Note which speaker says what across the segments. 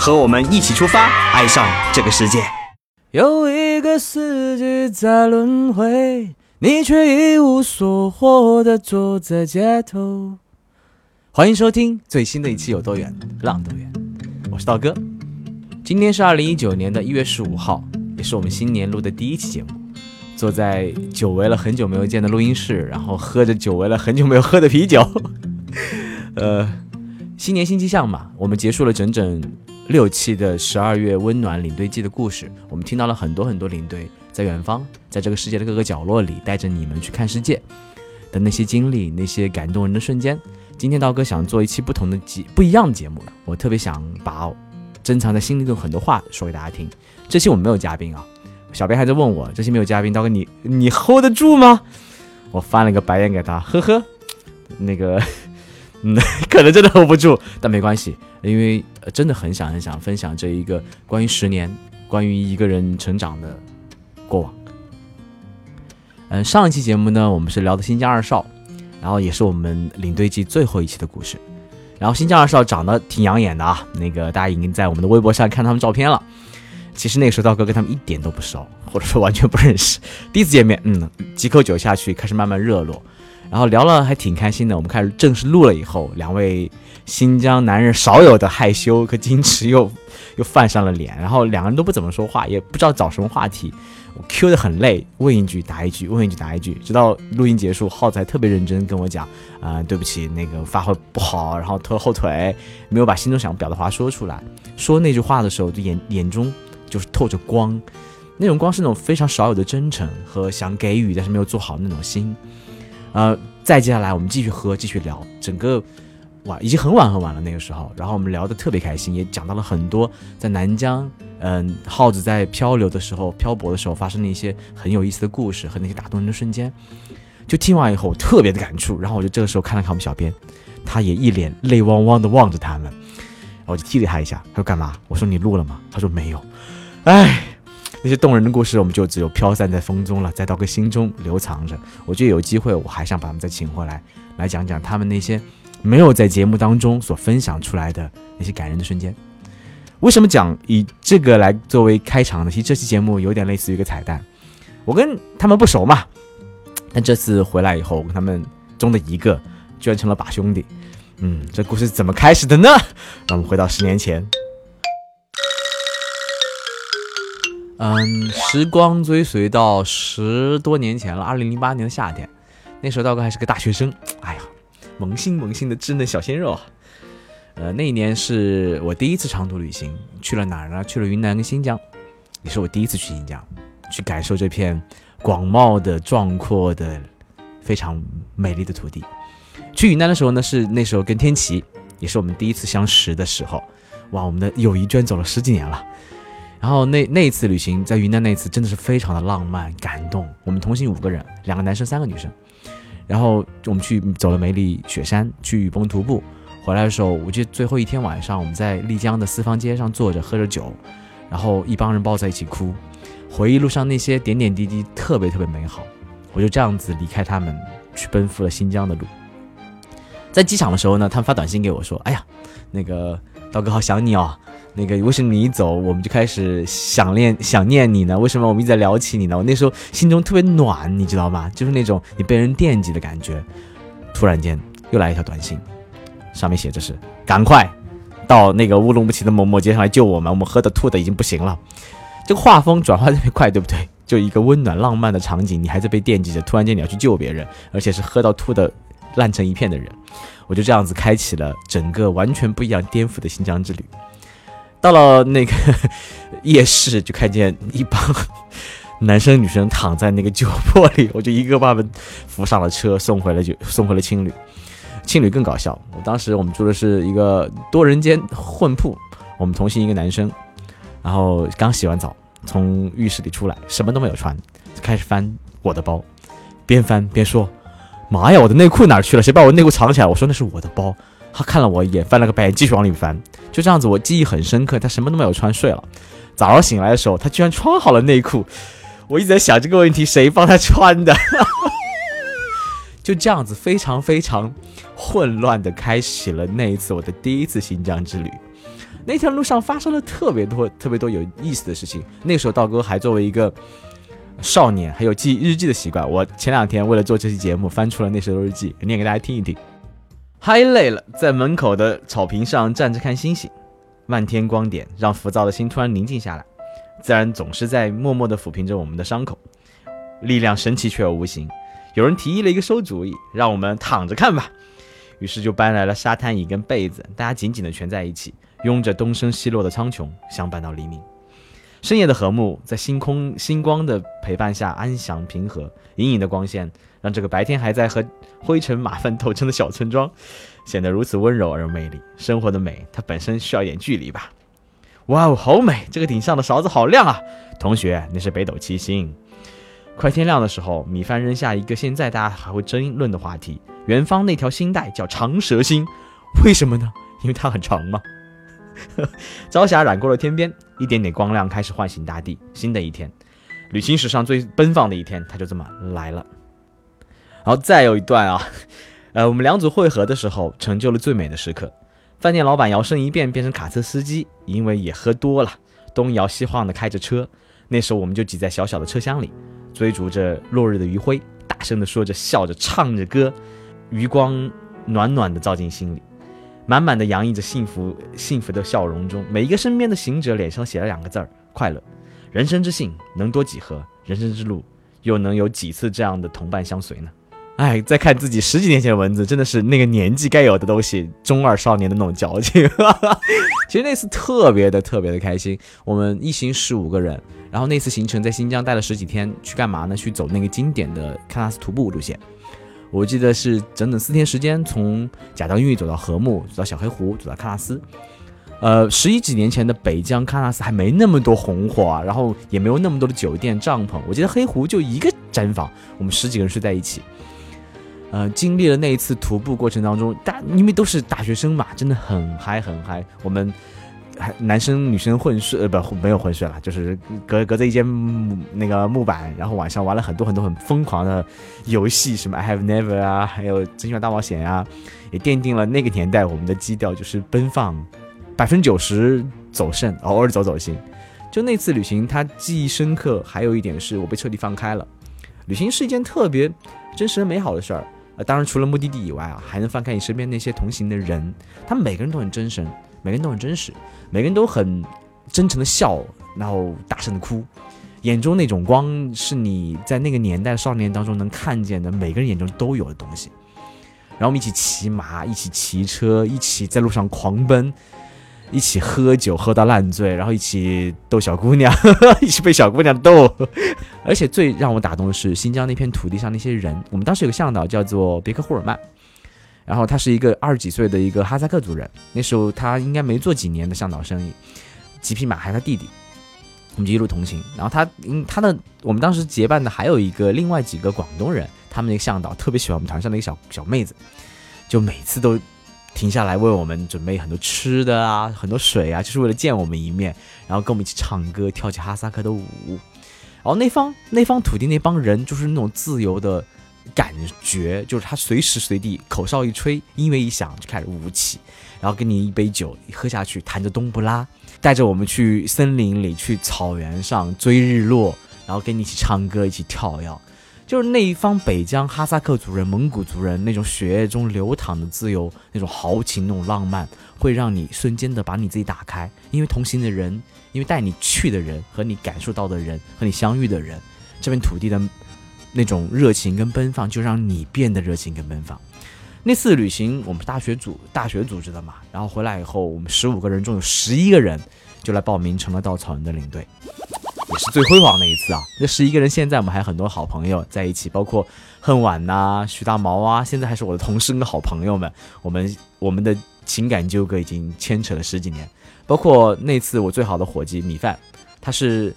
Speaker 1: 和我们一起出发，爱上这个世界。
Speaker 2: 有一个四季在轮回，你却一无所获的坐在街头。欢迎收听最新的一期《有多远浪多远》，我是道哥。今天是二零一九年的一月十五号，也是我们新年录的第一期节目。坐在久违了很久没有见的录音室，然后喝着久违了很久没有喝的啤酒。呃，新年新气象嘛，我们结束了整整六期的十二月温暖领队季的故事。我们听到了很多很多领队在远方，在这个世界的各个角落里，带着你们去看世界的那些经历，那些感动人的瞬间。今天道哥想做一期不同的节不一样的节目了，我特别想把。珍藏在心里的很多话说给大家听。这期我们没有嘉宾啊，小编还在问我，这期没有嘉宾，刀哥你你 hold 得住吗？我翻了个白眼给他，呵呵，那个，嗯，可能真的 hold 不住，但没关系，因为真的很想很想分享这一个关于十年，关于一个人成长的过往。嗯，上一期节目呢，我们是聊的新疆二少，然后也是我们领队季最后一期的故事。然后新疆二少长得挺养眼的啊，那个大家已经在我们的微博上看他们照片了。其实那个时候道哥跟他们一点都不熟，或者说完全不认识。第一次见面，嗯，几口酒下去，开始慢慢热络，然后聊了还挺开心的。我们开始正式录了以后，两位新疆男人少有的害羞和矜持 又又泛上了脸，然后两个人都不怎么说话，也不知道找什么话题。我 Q 的很累，问一句答一句，问一句答一句，直到录音结束，耗子还特别认真跟我讲，啊，对不起，那个发挥不好，然后拖后腿，没有把心中想表达话说出来。说那句话的时候，就眼眼中就是透着光，那种光是那种非常少有的真诚和想给予但是没有做好那种心。呃，再接下来我们继续喝，继续聊，整个。哇，已经很晚很晚了那个时候，然后我们聊得特别开心，也讲到了很多在南疆，嗯，耗子在漂流的时候、漂泊的时候发生的一些很有意思的故事和那些打动人的瞬间。就听完以后，我特别的感触，然后我就这个时候看了看我们小编，他也一脸泪汪汪的望着他们，然后我就踢了他一下，他说干嘛？我说你录了吗？他说没有。哎，那些动人的故事，我们就只有飘散在风中了，在刀哥心中留藏着。我觉得有机会，我还想把他们再请回来，来讲讲他们那些。没有在节目当中所分享出来的那些感人的瞬间，为什么讲以这个来作为开场呢？其实这期节目有点类似于一个彩蛋。我跟他们不熟嘛，但这次回来以后，我跟他们中的一个居然成了把兄弟。嗯，这故事怎么开始的呢？让我们回到十年前。嗯，时光追随到十多年前了，二零零八年的夏天，那时候道哥还是个大学生。哎呀。萌新萌新的稚嫩小鲜肉啊！呃，那一年是我第一次长途旅行，去了哪儿呢？去了云南跟新疆，也是我第一次去新疆，去感受这片广袤的、壮阔的、非常美丽的土地。去云南的时候呢，是那时候跟天琪，也是我们第一次相识的时候。哇，我们的友谊居然走了十几年了。然后那那一次旅行，在云南那一次真的是非常的浪漫感动。我们同行五个人，两个男生，三个女生。然后我们去走了梅里雪山，去雨崩徒步。回来的时候，我记得最后一天晚上，我们在丽江的四方街上坐着喝着酒，然后一帮人抱在一起哭，回忆路上那些点点滴滴，特别特别美好。我就这样子离开他们，去奔赴了新疆的路。在机场的时候呢，他们发短信给我说：“哎呀，那个刀哥好想你哦。”那个为什么你一走，我们就开始想念想念你呢？为什么我们一直在聊起你呢？我那时候心中特别暖，你知道吗？就是那种你被人惦记的感觉。突然间又来一条短信，上面写着是：赶快到那个乌鲁木齐的某某街上来救我们，我们喝的吐的已经不行了。这个画风转换特别快，对不对？就一个温暖浪漫的场景，你还在被惦记着，突然间你要去救别人，而且是喝到吐的烂成一片的人。我就这样子开启了整个完全不一样、颠覆的新疆之旅。到了那个 夜市，就看见一帮男生女生躺在那个酒泊里，我就一个把他们扶上了车，送回了就送回了青旅。青旅更搞笑，我当时我们住的是一个多人间混铺，我们同行一个男生，然后刚洗完澡，从浴室里出来，什么都没有穿，就开始翻我的包，边翻边说：“妈呀，我的内裤哪儿去了？谁把我内裤藏起来？”我说：“那是我的包。”他看了我一眼，翻了个白眼，继续往里翻。就这样子，我记忆很深刻。他什么都没有穿，睡了。早上醒来的时候，他居然穿好了内裤。我一直在想这个问题，谁帮他穿的？就这样子，非常非常混乱的开启了那一次我的第一次新疆之旅。那条路上发生了特别多、特别多有意思的事情。那时候，道哥还作为一个少年，还有记日记的习惯。我前两天为了做这期节目，翻出了那时候日记，念给大家听一听。嗨累了，在门口的草坪上站着看星星，漫天光点让浮躁的心突然宁静下来。自然总是在默默地抚平着我们的伤口，力量神奇却又无形。有人提议了一个馊主意，让我们躺着看吧。于是就搬来了沙滩椅跟被子，大家紧紧地蜷在一起，拥着东升西落的苍穹，相伴到黎明。深夜的和睦在星空星光的陪伴下安详平和，隐隐的光线。让这个白天还在和灰尘马粪斗争的小村庄，显得如此温柔而有魅力。生活的美，它本身需要一点距离吧。哇哦，好美！这个顶上的勺子好亮啊！同学，那是北斗七星。快天亮的时候，米饭扔下一个现在大家还会争论的话题：远方那条星带叫长蛇星，为什么呢？因为它很长吗？朝霞染过了天边，一点点光亮开始唤醒大地。新的一天，旅行史上最奔放的一天，它就这么来了。然后再有一段啊，呃，我们两组汇合的时候，成就了最美的时刻。饭店老板摇身一变变成卡车司机，因为也喝多了，东摇西晃的开着车。那时候我们就挤在小小的车厢里，追逐着落日的余晖，大声的说着、笑着、唱着歌，余光暖暖的照进心里，满满的洋溢着幸福、幸福的笑容中，每一个身边的行者脸上写了两个字儿：快乐。人生之幸能多几何？人生之路又能有几次这样的同伴相随呢？哎，再看自己十几年前的文字，真的是那个年纪该有的东西，中二少年的那种矫情。其实那次特别的特别的开心，我们一行十五个人，然后那次行程在新疆待了十几天，去干嘛呢？去走那个经典的喀纳斯徒步路线。我记得是整整四天时间，从贾当峪走到禾木，走到小黑湖，走到喀纳斯。呃，十一几年前的北疆喀纳斯还没那么多红火啊，然后也没有那么多的酒店帐篷。我记得黑湖就一个毡房，我们十几个人睡在一起。呃，经历了那一次徒步过程当中，大因为都是大学生嘛，真的很嗨很嗨。我们还男生女生混睡，呃不没有混睡了，就是隔隔着一间那个木板，然后晚上玩了很多很多很疯狂的游戏，什么 I Have Never 啊，还有真心话大冒险啊，也奠定了那个年代我们的基调，就是奔放，百分之九十走肾，偶尔走走心。就那次旅行，他记忆深刻。还有一点是我被彻底放开了，旅行是一件特别真实美好的事儿。当然，除了目的地以外啊，还能翻开你身边那些同行的人，他们每个人都很真诚，每个人都很真实，每个人都很真诚的笑，然后大声的哭，眼中那种光是你在那个年代少年当中能看见的，每个人眼中都有的东西。然后我们一起骑马，一起骑车，一起在路上狂奔。一起喝酒喝到烂醉，然后一起逗小姑娘，一起被小姑娘逗。而且最让我打动的是新疆那片土地上那些人。我们当时有个向导叫做别克霍尔曼，然后他是一个二十几岁的一个哈萨克族人。那时候他应该没做几年的向导生意，几匹马还是他弟弟。我们就一路同行。然后他，嗯，他的我们当时结伴的还有一个另外几个广东人，他们那个向导特别喜欢我们团上的一个小小妹子，就每次都。停下来为我们准备很多吃的啊，很多水啊，就是为了见我们一面，然后跟我们一起唱歌，跳起哈萨克的舞。然后那方那方土地那帮人就是那种自由的感觉，就是他随时随地口哨一吹，音乐一响就开始舞起，然后给你一杯酒喝下去，弹着冬不拉，带着我们去森林里，去草原上追日落，然后跟你一起唱歌，一起跳跃。就是那一方北疆哈萨克族人、蒙古族人那种血液中流淌的自由、那种豪情、那种浪漫，会让你瞬间的把你自己打开。因为同行的人，因为带你去的人和你感受到的人和你相遇的人，这片土地的那种热情跟奔放，就让你变得热情跟奔放。那次旅行我们是大学组大学组织的嘛，然后回来以后，我们十五个人中有十一个人就来报名成了稻草人的领队。也是最辉煌的一次啊！那十一个人，现在我们还有很多好朋友在一起，包括恨晚呐、徐大毛啊，现在还是我的同事跟好朋友们。我们我们的情感纠葛已经牵扯了十几年，包括那次我最好的伙计米饭，他是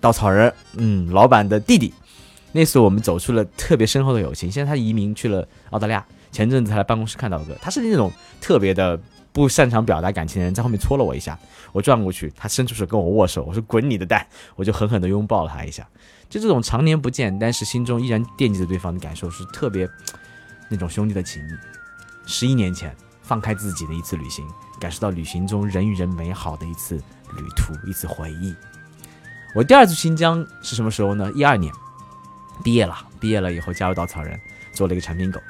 Speaker 2: 稻草人，嗯，老板的弟弟。那次我们走出了特别深厚的友情。现在他移民去了澳大利亚，前阵子才来办公室看到哥。他是那种特别的不擅长表达感情的人，在后面戳了我一下，我转过去，他伸出手跟我握手，我说滚你的蛋，我就狠狠地拥抱了他一下。就这种常年不见，但是心中依然惦记着对方的感受，是特别那种兄弟的情谊。十一年前，放开自己的一次旅行，感受到旅行中人与人美好的一次旅途，一次回忆。我第二次新疆是什么时候呢？一二年。毕业了，毕业了以后加入稻草人，做了一个产品狗。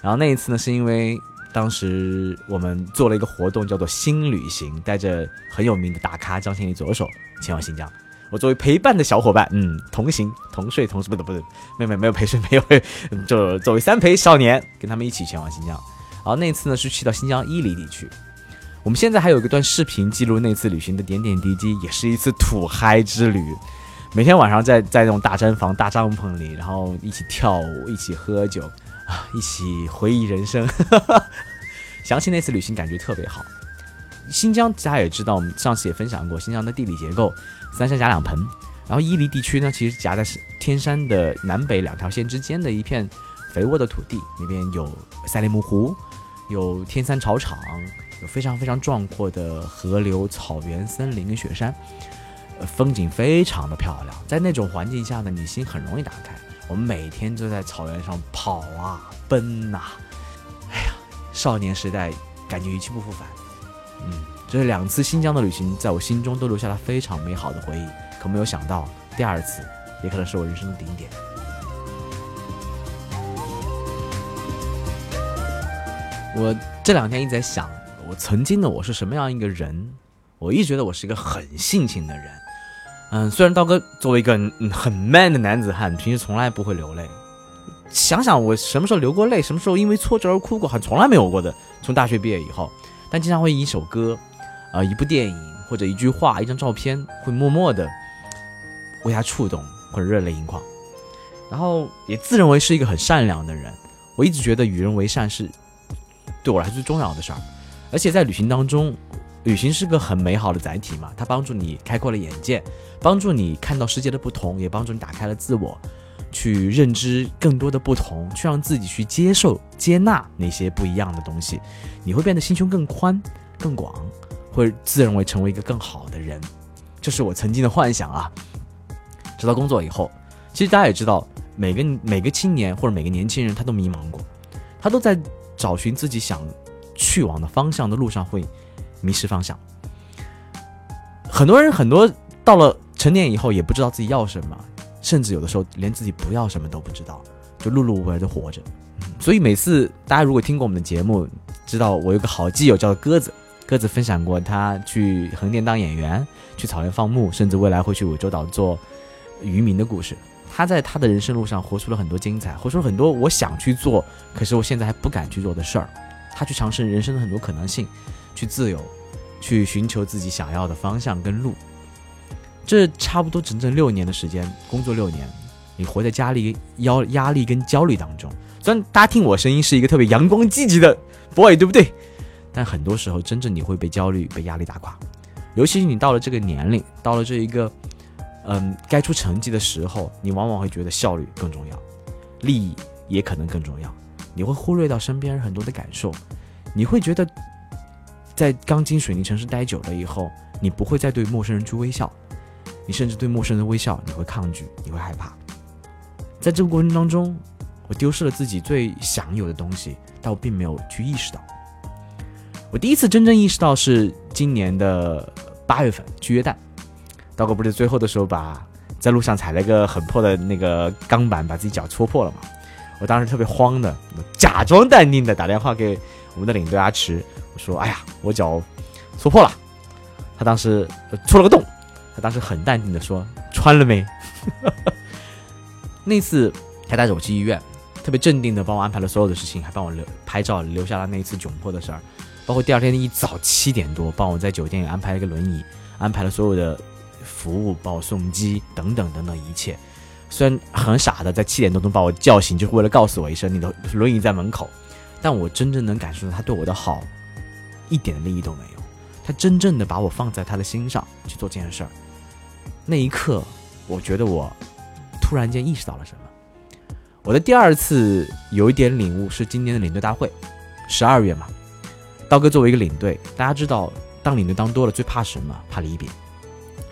Speaker 2: 然后那一次呢，是因为当时我们做了一个活动，叫做新旅行，带着很有名的大咖张先礼左手前往新疆。我作为陪伴的小伙伴，嗯，同行同睡同不对不对，没有没有陪睡没有，就作为三陪少年，跟他们一起前往新疆。然后那次呢是去到新疆伊犁地区。我们现在还有一段视频记录那次旅行的点点滴滴，也是一次土嗨之旅。每天晚上在在那种大毡房、大帐篷里，然后一起跳舞，一起喝酒，啊，一起回忆人生。想起那次旅行，感觉特别好。新疆大家也知道，我们上次也分享过新疆的地理结构，三山夹两盆。然后伊犁地区呢，其实夹在天山的南北两条线之间的一片肥沃的土地，那边有赛里木湖，有天山草场，有非常非常壮阔的河流、草原、森林跟雪山。风景非常的漂亮，在那种环境下呢，你心很容易打开。我们每天都在草原上跑啊奔呐，哎呀，少年时代感觉一去不复返。嗯，这两次新疆的旅行，在我心中都留下了非常美好的回忆。可没有想到，第二次也可能是我人生的顶点。我这两天一直在想，我曾经的我是什么样一个人？我一直觉得我是一个很性情的人。嗯，虽然刀哥作为一个很 man 的男子汉，平时从来不会流泪。想想我什么时候流过泪，什么时候因为挫折而哭过，还从来没有过的。从大学毕业以后，但经常会一首歌，啊，一部电影或者一句话、一张照片，会默默的为他触动或者热泪盈眶。然后也自认为是一个很善良的人。我一直觉得与人为善是对我来说最重要的事儿，而且在旅行当中。旅行是个很美好的载体嘛，它帮助你开阔了眼界，帮助你看到世界的不同，也帮助你打开了自我，去认知更多的不同，去让自己去接受、接纳那些不一样的东西，你会变得心胸更宽、更广，会自认为成为一个更好的人。这是我曾经的幻想啊。直到工作以后，其实大家也知道，每个每个青年或者每个年轻人他都迷茫过，他都在找寻自己想去往的方向的路上会。迷失方向，很多人很多到了成年以后也不知道自己要什么，甚至有的时候连自己不要什么都不知道，就碌碌无为的活着。所以每次大家如果听过我们的节目，知道我有个好基友叫鸽子，鸽子分享过他去横店当演员，去草原放牧，甚至未来会去涠洲岛做渔民的故事。他在他的人生路上活出了很多精彩，活出了很多我想去做，可是我现在还不敢去做的事儿。他去尝试人生的很多可能性。去自由，去寻求自己想要的方向跟路。这差不多整整六年的时间，工作六年，你活在压力、压压力跟焦虑当中。虽然大家听我声音是一个特别阳光积极的 boy，对不对？但很多时候，真正你会被焦虑、被压力打垮。尤其是你到了这个年龄，到了这一个，嗯，该出成绩的时候，你往往会觉得效率更重要，利益也可能更重要。你会忽略到身边人很多的感受，你会觉得。在钢筋水泥城市待久了以后，你不会再对陌生人去微笑，你甚至对陌生人微笑你会抗拒，你会害怕。在这个过程当中，我丢失了自己最享有的东西，但我并没有去意识到。我第一次真正意识到是今年的八月份去约旦，刀哥不是最后的时候把在路上踩了一个很破的那个钢板，把自己脚戳破了嘛？我当时特别慌的，假装淡定的打电话给我们的领队阿池说：“哎呀，我脚戳破了。”他当时戳了个洞。他当时很淡定的说：“穿了没？” 那次他带着我去医院，特别镇定的帮我安排了所有的事情，还帮我留拍照，留下了那一次窘迫的事儿。包括第二天一早七点多，帮我在酒店安排了一个轮椅，安排了所有的服务，帮我送机等等等等一切。虽然很傻的在七点多钟把我叫醒，就是为了告诉我一声你的轮椅在门口，但我真正能感受到他对我的好。一点利益都没有，他真正的把我放在他的心上去做这件事儿。那一刻，我觉得我突然间意识到了什么。我的第二次有一点领悟是今年的领队大会，十二月嘛。刀哥作为一个领队，大家知道，当领队当多了最怕什么？怕离别。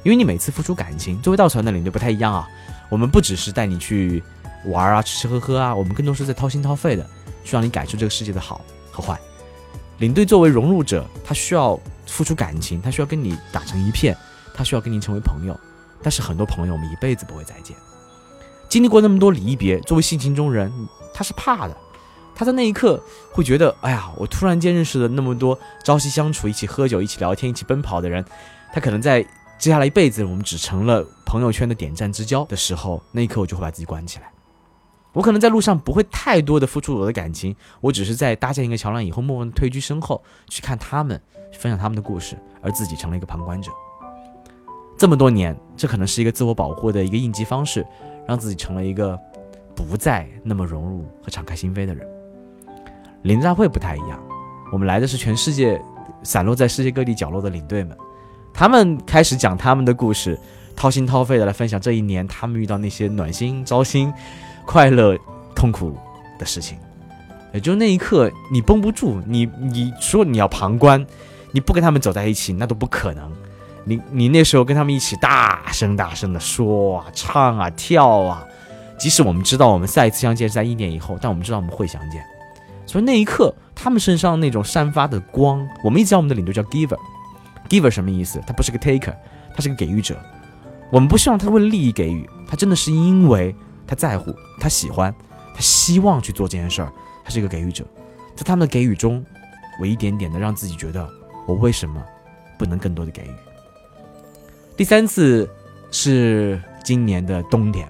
Speaker 2: 因为你每次付出感情，作为稻草人的领队不太一样啊。我们不只是带你去玩啊、吃吃喝喝啊，我们更多是在掏心掏肺的去让你感受这个世界的好和坏。领队作为融入者，他需要付出感情，他需要跟你打成一片，他需要跟你成为朋友。但是很多朋友，我们一辈子不会再见。经历过那么多离别，作为性情中人，他是怕的。他在那一刻会觉得，哎呀，我突然间认识了那么多朝夕相处、一起喝酒、一起聊天、一起奔跑的人，他可能在。接下来一辈子，我们只成了朋友圈的点赞之交的时候，那一刻我就会把自己关起来。我可能在路上不会太多的付出我的感情，我只是在搭建一个桥梁以后，默默的退居身后，去看他们，分享他们的故事，而自己成了一个旁观者。这么多年，这可能是一个自我保护的一个应急方式，让自己成了一个不再那么融入和敞开心扉的人。领大会不太一样，我们来的是全世界散落在世界各地角落的领队们。他们开始讲他们的故事，掏心掏肺的来分享这一年他们遇到那些暖心、糟心、快乐、痛苦的事情。也就那一刻，你绷不住，你你说你要旁观，你不跟他们走在一起，那都不可能。你你那时候跟他们一起大声大声的说啊、唱啊、跳啊，即使我们知道我们下一次相见是在一年以后，但我们知道我们会相见。所以那一刻，他们身上那种散发的光，我们一直叫我们的领队叫 Giver。Giver 什么意思？他不是个 Taker，他是个给予者。我们不希望他为利益给予，他真的是因为他在乎，他喜欢，他希望去做这件事儿。他是一个给予者，在他们的给予中，我一点点的让自己觉得，我为什么不能更多的给予？第三次是今年的冬天，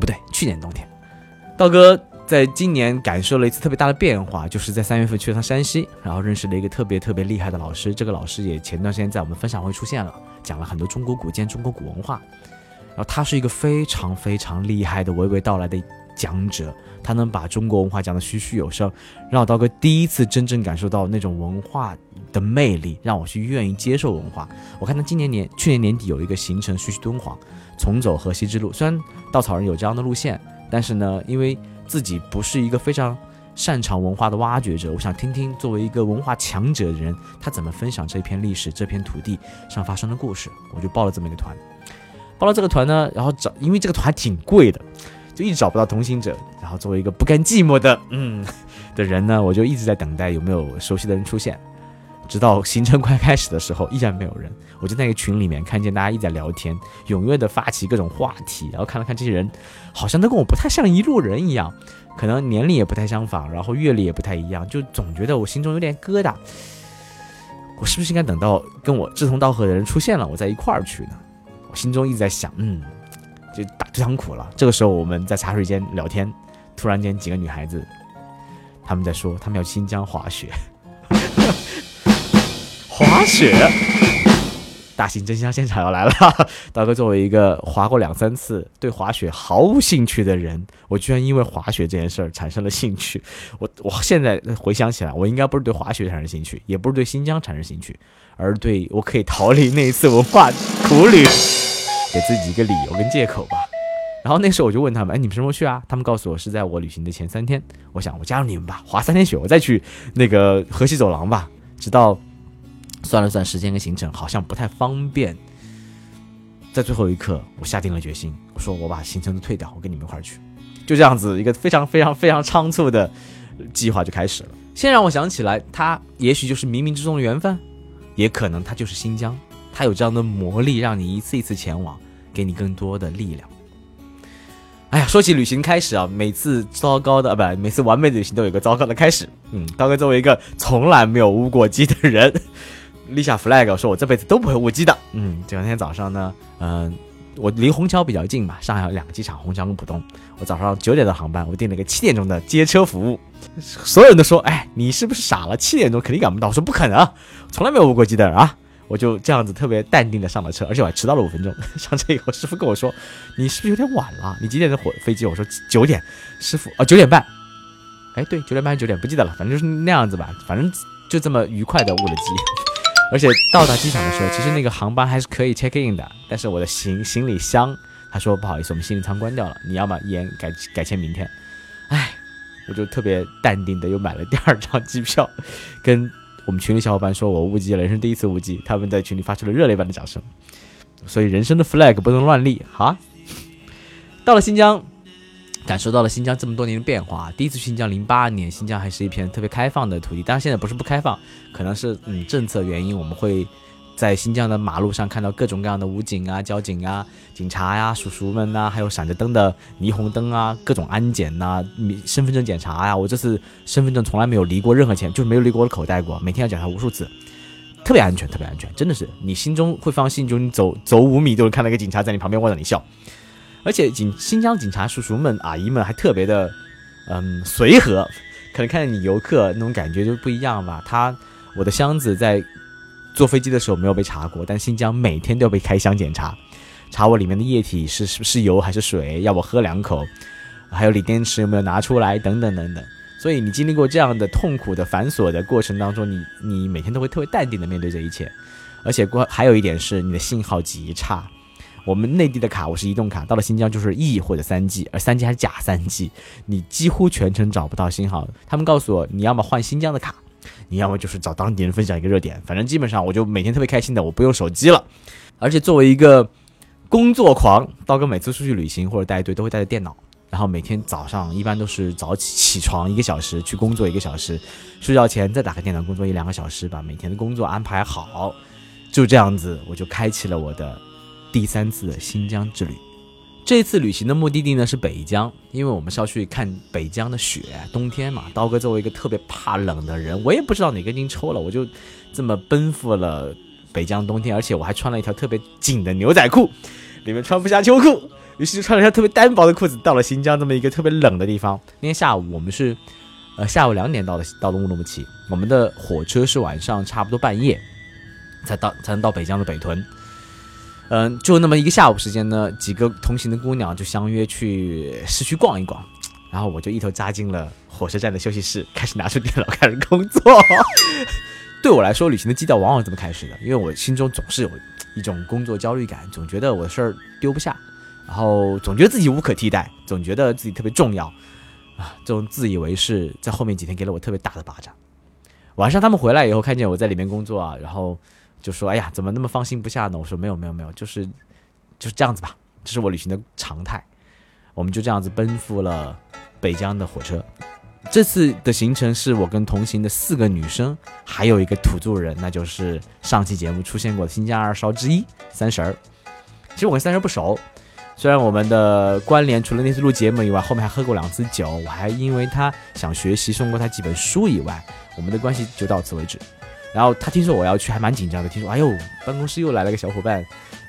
Speaker 2: 不对，去年冬天，道哥。在今年感受了一次特别大的变化，就是在三月份去了趟山西，然后认识了一个特别特别厉害的老师。这个老师也前段时间在我们分享会出现了，讲了很多中国古建、中国古文化。然后他是一个非常非常厉害的娓娓道来的讲者，他能把中国文化讲得栩栩有声，让我刀哥第一次真正感受到那种文化的魅力，让我去愿意接受文化。我看他今年年去年年底有一个行程，去敦煌，重走河西之路。虽然稻草人有这样的路线，但是呢，因为自己不是一个非常擅长文化的挖掘者，我想听听作为一个文化强者的人，他怎么分享这片历史、这片土地上发生的故事。我就报了这么一个团，报了这个团呢，然后找，因为这个团还挺贵的，就一直找不到同行者。然后作为一个不甘寂寞的嗯的人呢，我就一直在等待有没有熟悉的人出现。直到行程快开始的时候，依然没有人。我就在那个群里面看见大家一直在聊天，踊跃的发起各种话题。然后看了看这些人，好像都跟我不太像一路人一样，可能年龄也不太相仿，然后阅历也不太一样，就总觉得我心中有点疙瘩。我是不是应该等到跟我志同道合的人出现了，我再一块儿去呢？我心中一直在想，嗯，就打这场苦了。这个时候我们在茶水间聊天，突然间几个女孩子，她们在说她们要新疆滑雪。滑雪，大型真相现场要来了！大哥作为一个滑过两三次、对滑雪毫无兴趣的人，我居然因为滑雪这件事儿产生了兴趣。我我现在回想起来，我应该不是对滑雪产生兴趣，也不是对新疆产生兴趣，而对我可以逃离那一次文化苦旅，给自己一个理由跟借口吧。然后那时候我就问他们：“哎，你们什么时候去啊？”他们告诉我是在我旅行的前三天。我想我加入你们吧，滑三天雪，我再去那个河西走廊吧，直到。算了算时间跟行程，好像不太方便。在最后一刻，我下定了决心，我说我把行程都退掉，我跟你们一块儿去。就这样子，一个非常非常非常仓促的计划就开始了。先让我想起来，他也许就是冥冥之中的缘分，也可能它就是新疆，它有这样的魔力，让你一次一次前往，给你更多的力量。哎呀，说起旅行开始啊，每次糟糕的不，每次完美的旅行都有个糟糕的开始。嗯，刀哥作为一个从来没有误过机的人。立下 flag，说我这辈子都不会误机的。嗯，这两天早上呢，嗯，我离虹桥比较近嘛，上海有两个机场，虹桥跟浦东。我早上九点的航班，我订了个七点钟的接车服务。所有人都说，哎，你是不是傻了？七点钟肯定赶不到。我说不可能，从来没有误过机的啊！我就这样子特别淡定的上了车，而且我还迟到了五分钟。上车以后，师傅跟我说，你是不是有点晚了？你几点的火飞机？我说九点。师傅啊，九点半。哎，对，九点半九点不记得了，反正就是那样子吧。反正就这么愉快的误了机。而且到达机场的时候，其实那个航班还是可以 check in 的，但是我的行行李箱，他说不好意思，我们行李舱关掉了，你要么延改改签明天。唉，我就特别淡定的又买了第二张机票，跟我们群里小伙伴说我误机了，人生第一次误机，他们在群里发出了热烈般的掌声。所以人生的 flag 不能乱立哈。到了新疆。感受到了新疆这么多年的变化。第一次去新疆，零八年，新疆还是一片特别开放的土地。当然，现在不是不开放，可能是嗯政策原因，我们会在新疆的马路上看到各种各样的武警啊、交警啊、警察呀、叔叔们呐，还有闪着灯的霓虹灯啊，各种安检呐、身份证检查呀。我这次身份证从来没有离过任何钱，就是没有离过我的口袋过，每天要检查无数次，特别安全，特别安全，真的是你心中会放心，就你走走五米都能看到一个警察在你旁边望着你笑。而且警新疆警察叔叔们、阿姨们还特别的，嗯，随和，可能看见你游客那种感觉就不一样吧。他我的箱子在坐飞机的时候没有被查过，但新疆每天都要被开箱检查，查我里面的液体是是是油还是水，要我喝两口，还有锂电池有没有拿出来，等等等等。所以你经历过这样的痛苦的繁琐的过程当中，你你每天都会特别淡定的面对这一切。而且关还有一点是你的信号极差。我们内地的卡我是移动卡，到了新疆就是 E 或者三 G，而三 G 还是假三 G，你几乎全程找不到信号。他们告诉我，你要么换新疆的卡，你要么就是找当地人分享一个热点。反正基本上我就每天特别开心的，我不用手机了。而且作为一个工作狂，刀哥每次出去旅行或者带队都会带着电脑，然后每天早上一般都是早起起床一个小时去工作一个小时，睡觉前再打开电脑工作一两个小时，把每天的工作安排好，就这样子我就开启了我的。第三次的新疆之旅，这次旅行的目的地呢是北疆，因为我们是要去看北疆的雪，冬天嘛。刀哥作为一个特别怕冷的人，我也不知道哪根筋抽了，我就这么奔赴了北疆冬天，而且我还穿了一条特别紧的牛仔裤，里面穿不下秋裤，于是就穿了一条特别单薄的裤子，到了新疆这么一个特别冷的地方。那天下午我们是，呃，下午两点到的，到了乌鲁木齐，我们的火车是晚上差不多半夜才到，才能到北疆的北屯。嗯，就那么一个下午时间呢，几个同行的姑娘就相约去市区逛一逛，然后我就一头扎进了火车站的休息室，开始拿出电脑开始工作。对我来说，旅行的基调往往这么开始的，因为我心中总是有一种工作焦虑感，总觉得我的事儿丢不下，然后总觉得自己无可替代，总觉得自己特别重要啊，这种自以为是，在后面几天给了我特别大的巴掌。晚上他们回来以后，看见我在里面工作啊，然后。就说哎呀，怎么那么放心不下呢？我说没有没有没有，就是就是这样子吧，这是我旅行的常态。我们就这样子奔赴了北疆的火车。这次的行程是我跟同行的四个女生，还有一个土著人，那就是上期节目出现过的新疆二少之一三婶儿。其实我跟三婶不熟，虽然我们的关联除了那次录节目以外，后面还喝过两次酒，我还因为他想学习送过他几本书以外，我们的关系就到此为止。然后他听说我要去，还蛮紧张的。听说，哎呦，办公室又来了个小伙伴，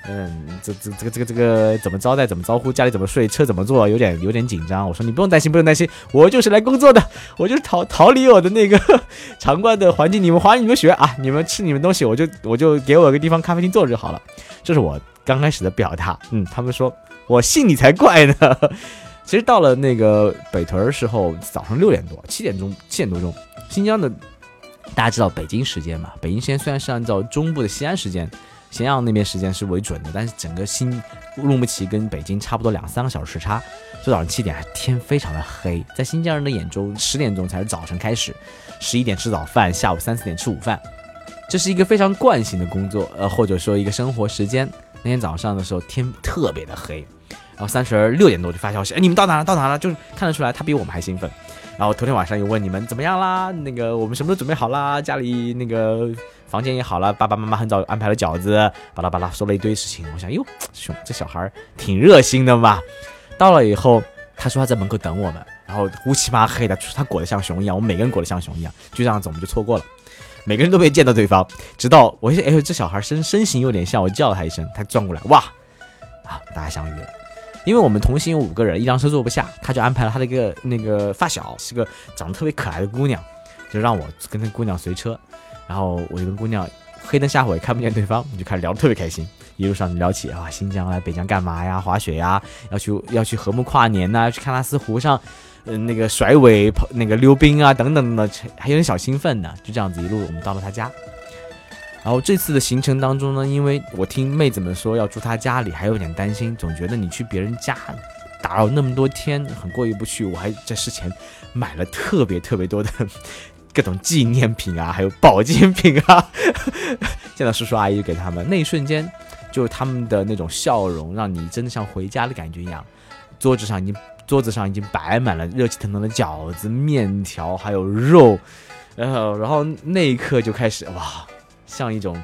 Speaker 2: 嗯，这这这个这个这个怎么招待，怎么招呼，家里怎么睡，车怎么坐，有点有点紧张。我说你不用担心，不用担心，我就是来工作的，我就是逃逃离我的那个场馆的环境，你们滑你们学啊，你们吃你们东西，我就我就给我个地方咖啡厅坐着就好了。这是我刚开始的表达。嗯，他们说我信你才怪呢。其实到了那个北屯时候，早上六点多，七点钟，七点多钟，新疆的。大家知道北京时间嘛？北京时间虽然是按照中部的西安时间、咸阳那边时间是为准的，但是整个新乌鲁木齐跟北京差不多两三个小时时差。就早上七点，天非常的黑，在新疆人的眼中，十点钟才是早晨开始，十一点吃早饭，下午三四点吃午饭，这是一个非常惯性的工作，呃，或者说一个生活时间。那天早上的时候，天特别的黑，然后三十六点多就发消息，哎，你们到哪了？到哪了？就是看得出来，他比我们还兴奋。然后头天晚上又问你们怎么样啦？那个我们什么都准备好啦，家里那个房间也好了，爸爸妈妈很早安排了饺子，巴拉巴拉说了一堆事情。我想，哟，熊这小孩挺热心的嘛。到了以后，他说他在门口等我们，然后乌漆麻黑的，他裹得像熊一样，我们每个人裹得像熊一样，就这样子我们就错过了，每个人都没见到对方。直到我哎呦，这小孩身身形有点像，我叫了他一声，他转过来，哇，啊，大家相遇了。因为我们同行有五个人，一辆车坐不下，他就安排了他的一个那个发小，是个长得特别可爱的姑娘，就让我跟那姑娘随车，然后我就跟姑娘黑灯瞎火也看不见对方，我们就开始聊得特别开心，一路上聊起啊新疆来北疆干嘛呀，滑雪呀，要去要去和睦跨年呐，去喀纳斯湖上，嗯那个甩尾跑那个溜冰啊等等的，还有点小兴奋呢，就这样子一路我们到了他家，然后这次的行程当中呢，因为我听妹子们说要住她家里，还有点担心，总觉得你去别人家打扰那么多天，很过意不去。我还在事前买了特别特别多的 各种纪念品啊，还有保健品啊，见到叔叔阿姨给他们，那一瞬间，就他们的那种笑容，让你真的像回家的感觉一样。桌子上已经桌子上已经摆满了热气腾腾的饺子、面条，还有肉，然后然后那一刻就开始哇。像一种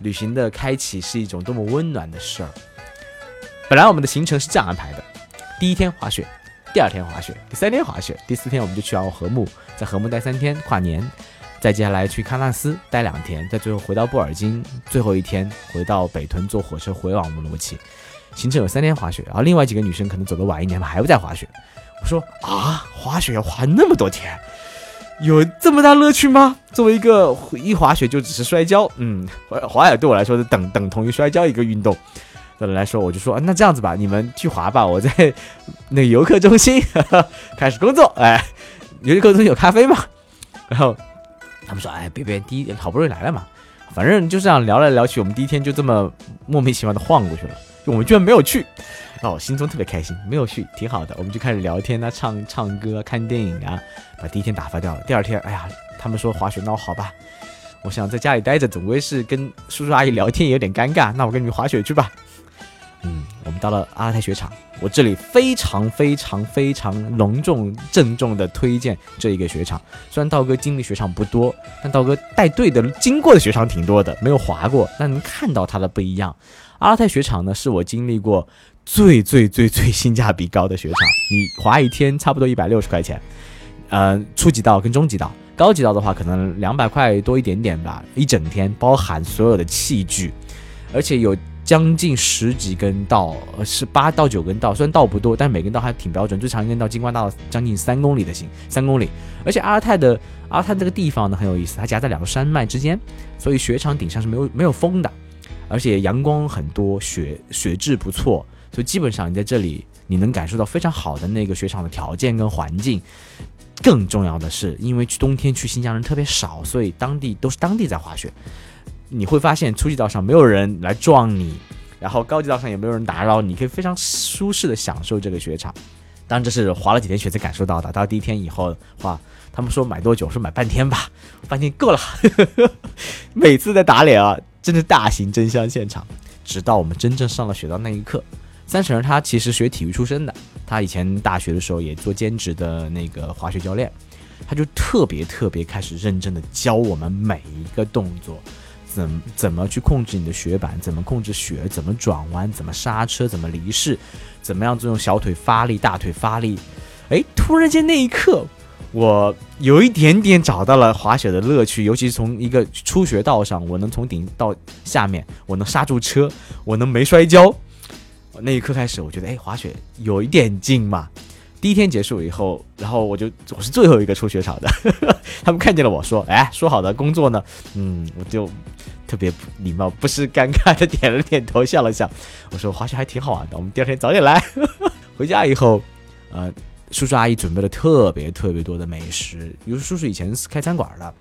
Speaker 2: 旅行的开启，是一种多么温暖的事儿。本来我们的行程是这样安排的：第一天滑雪，第二天滑雪，第三天滑雪，第四天我们就去完禾木，在禾木待三天跨年，再接下来去喀纳斯待两天，再最后回到布尔津，最后一天回到北屯坐火车回往乌鲁木齐。行程有三天滑雪，然后另外几个女生可能走得晚一点，还不在滑雪。我说啊，滑雪要滑那么多天？有这么大乐趣吗？作为一个一滑雪就只是摔跤，嗯，滑滑雪对我来说是等等同于摔跤一个运动。的人来说，我就说，那这样子吧，你们去滑吧，我在那个游客中心 开始工作。哎，游客中心有咖啡吗？然后他们说，哎，别别，第一好不容易来了嘛，反正就这样聊来聊去，我们第一天就这么莫名其妙的晃过去了，就我们居然没有去。哦，心中特别开心，没有去，挺好的。我们就开始聊天啊，唱唱歌，看电影啊，把第一天打发掉了。第二天，哎呀，他们说滑雪，那我好吧。我想在家里待着，总归是跟叔叔阿姨聊天也有点尴尬，那我跟你们滑雪去吧。嗯，我们到了阿拉泰雪场，我这里非常非常非常隆重郑重的推荐这一个雪场。虽然道哥经历雪场不多，但道哥带队的经过的雪场挺多的，没有滑过，但能看到它的不一样。阿拉泰雪场呢，是我经历过。最最最最性价比高的雪场，你滑一天差不多一百六十块钱，呃，初级道跟中级道，高级道的话可能两百块多一点点吧，一整天包含所有的器具，而且有将近十几根道，是八到九根道，虽然道不多，但每根道还挺标准，最长一根道金瓜道将近三公里的行，三公里，而且阿尔泰的阿尔泰这个地方呢很有意思，它夹在两个山脉之间，所以雪场顶上是没有没有风的，而且阳光很多，雪雪质不错。所以基本上你在这里，你能感受到非常好的那个雪场的条件跟环境。更重要的是，因为去冬天去新疆人特别少，所以当地都是当地在滑雪。你会发现初级道上没有人来撞你，然后高级道上也没有人打扰你，可以非常舒适的享受这个雪场。当然这是滑了几天雪才感受到的。到第一天以后的话，他们说买多久？说买半天吧，半天够了。每次在打脸啊，真的大型真香现场。直到我们真正上了雪道那一刻。三婶儿她其实学体育出身的，她以前大学的时候也做兼职的那个滑雪教练，她就特别特别开始认真的教我们每一个动作，怎怎么去控制你的雪板，怎么控制雪，怎么转弯，怎么刹车，怎么离式，怎么样用小腿发力，大腿发力。哎，突然间那一刻，我有一点点找到了滑雪的乐趣，尤其是从一个初学道上，我能从顶到下面，我能刹住车，我能没摔跤。那一刻开始，我觉得哎，滑雪有一点劲嘛。第一天结束以后，然后我就我是最后一个出雪场的，他们看见了我说，哎，说好的工作呢？嗯，我就特别礼貌，不是尴尬的点了点头，笑了笑。我说滑雪还挺好玩的，我们第二天早点来。回家以后，呃，叔叔阿姨准备了特别特别多的美食，比如叔叔以前是开餐馆的，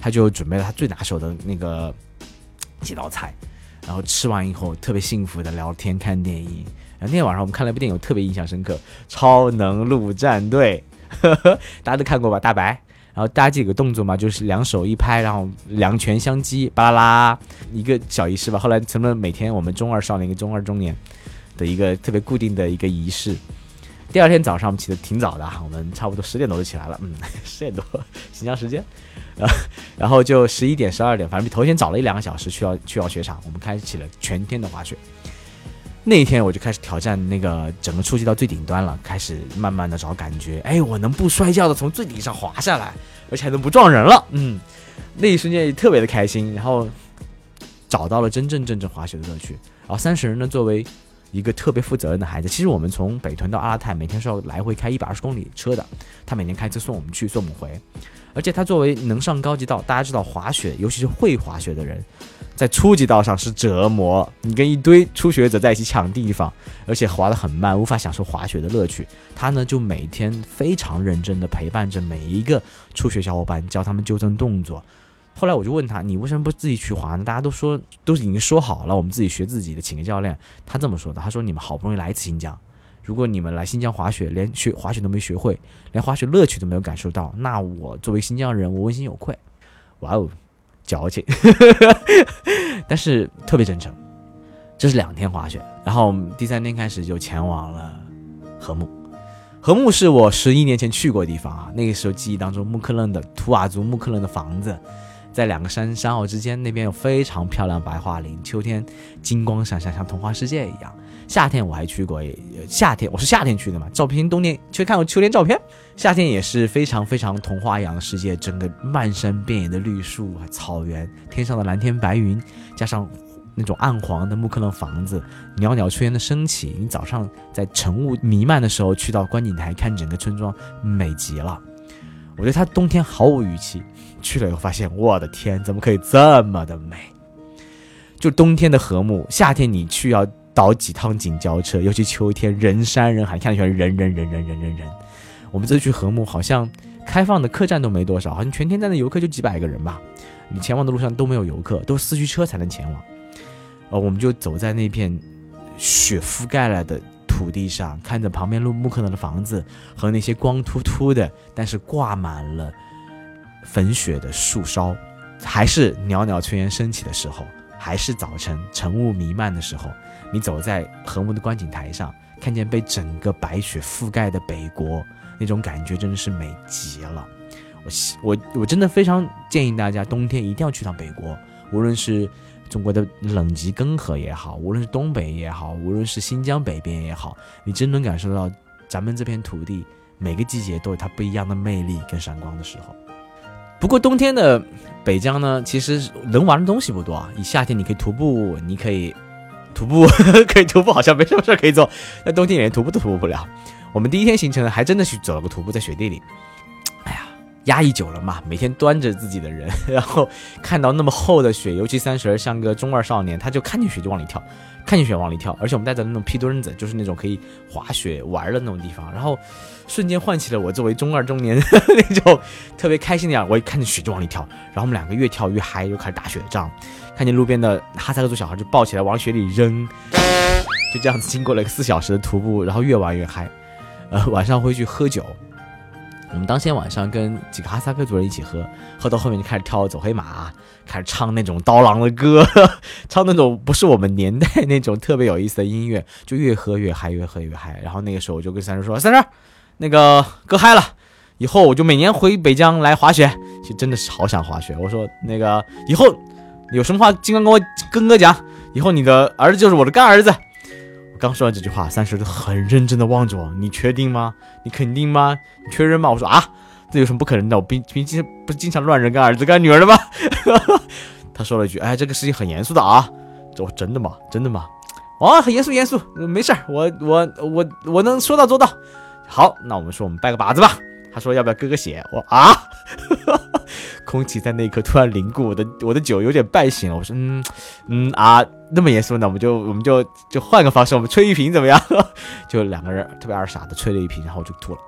Speaker 2: 他就准备了他最拿手的那个几道菜。然后吃完以后特别幸福的聊天看电影。然后那天晚上我们看了一部电影，特别印象深刻，《超能陆战队》，大家都看过吧？大白。然后大家记个动作嘛，就是两手一拍，然后两拳相击，巴拉拉，一个小仪式吧。后来成了每天我们中二少年跟中二中年的一个特别固定的一个仪式。第二天早上我们起得挺早的，我们差不多十点多就起来了，嗯，十点多新疆时间。然后，然后就十一点、十二点，反正比头天早了一两个小时去到去到雪场。我们开启了全天的滑雪。那一天我就开始挑战那个整个初级到最顶端了，开始慢慢的找感觉。哎，我能不摔跤的从最顶上滑下来，而且还能不撞人了。嗯，那一瞬间也特别的开心。然后找到了真正真正滑雪的乐趣。然后三十人呢，作为一个特别负责任的孩子，其实我们从北屯到阿拉泰每天是要来回开一百二十公里车的。他每天开车送我们去，送我们回。而且他作为能上高级道，大家知道滑雪，尤其是会滑雪的人，在初级道上是折磨。你跟一堆初学者在一起抢地方，而且滑得很慢，无法享受滑雪的乐趣。他呢，就每天非常认真地陪伴着每一个初学小伙伴，教他们纠正动作，后来我就问他，你为什么不自己去滑呢？大家都说都已经说好了，我们自己学自己的，请个教练。他这么说的，他说你们好不容易来一次新疆，如果你们来新疆滑雪，连学滑雪都没学会，连滑雪乐趣都没有感受到，那我作为新疆人，我问心有愧。哇哦，矫情，但是特别真诚。这是两天滑雪，然后第三天开始就前往了禾木。禾木是我十一年前去过的地方啊，那个时候记忆当中，木克楞的图瓦族木克楞的房子，在两个山山坳之间，那边有非常漂亮白桦林，秋天金光闪闪，像童话世界一样。夏天我还去过，夏天我是夏天去的嘛，照片冬天去看过秋天照片，夏天也是非常非常童话一样的世界，整个漫山遍野的绿树、草原，天上的蓝天白云，加上。那种暗黄的木克楞房子，袅袅炊烟的升起。你早上在晨雾弥漫的时候去到观景台看整个村庄，美极了。我觉得它冬天毫无预期，去了以后发现，我的天，怎么可以这么的美？就冬天的禾木，夏天你去要倒几趟景交车，尤其秋天人山人海，看全是人人人人人人人。我们这次去禾木，好像开放的客栈都没多少，好像全天站的游客就几百个人吧。你前往的路上都没有游客，都是四驱车才能前往。呃，我们就走在那片雪覆盖了的土地上，看着旁边路木克勒的房子和那些光秃秃的，但是挂满了粉雪的树梢，还是袅袅炊烟升起的时候，还是早晨晨雾弥漫的时候，你走在禾木的观景台上，看见被整个白雪覆盖的北国，那种感觉真的是美极了。我我我真的非常建议大家冬天一定要去趟北国，无论是。中国的冷极根河也好，无论是东北也好，无论是新疆北边也好，你真能感受到咱们这片土地每个季节都有它不一样的魅力跟闪光的时候。不过冬天的北疆呢，其实能玩的东西不多啊。你夏天你可以徒步，你可以徒步，可以徒步，好像没什么事可以做。那冬天连徒步都徒步不了。我们第一天行程还真的去走了个徒步，在雪地里。压抑久了嘛，每天端着自己的人，然后看到那么厚的雪，尤其三十儿像个中二少年，他就看见雪就往里跳，看见雪往里跳。而且我们带着那种皮墩子，就是那种可以滑雪玩的那种地方，然后瞬间唤起了我作为中二中年 那种特别开心的样。我一看见雪就往里跳，然后我们两个越跳越嗨，又开始打雪仗。看见路边的哈萨克族小孩就抱起来往雪里扔，就这样子经过了一个四小时的徒步，然后越玩越嗨。呃，晚上会去喝酒。我们当天晚上跟几个哈萨克族人一起喝，喝到后面就开始跳走黑马，开始唱那种刀郎的歌，唱那种不是我们年代那种特别有意思的音乐，就越喝越嗨，越喝越嗨。然后那个时候我就跟三叔说：“三叔，那个哥嗨了，以后我就每年回北疆来滑雪，其实真的是好想滑雪。”我说：“那个以后有什么话尽管跟我跟哥讲，以后你的儿子就是我的干儿子。”刚说完这句话，三十就很认真的望着我：“你确定吗？你肯定吗？你确认吗？”我说：“啊，这有什么不可能的？我毕毕竟不是经常乱人干儿子干女儿的吗？” 他说了一句：“哎，这个事情很严肃的啊。”我真的吗？真的吗？啊，很严肃，严肃，没事儿，我我我我能说到做到。好，那我们说我们拜个把子吧。他说要不要割个血？我啊。空气在那一刻突然凝固，我的我的酒有点半醒了。我说，嗯嗯啊，那么严肃呢？我们就我们就就换个方式，我们吹一瓶怎么样？就两个人特别二傻的吹了一瓶，然后就吐了。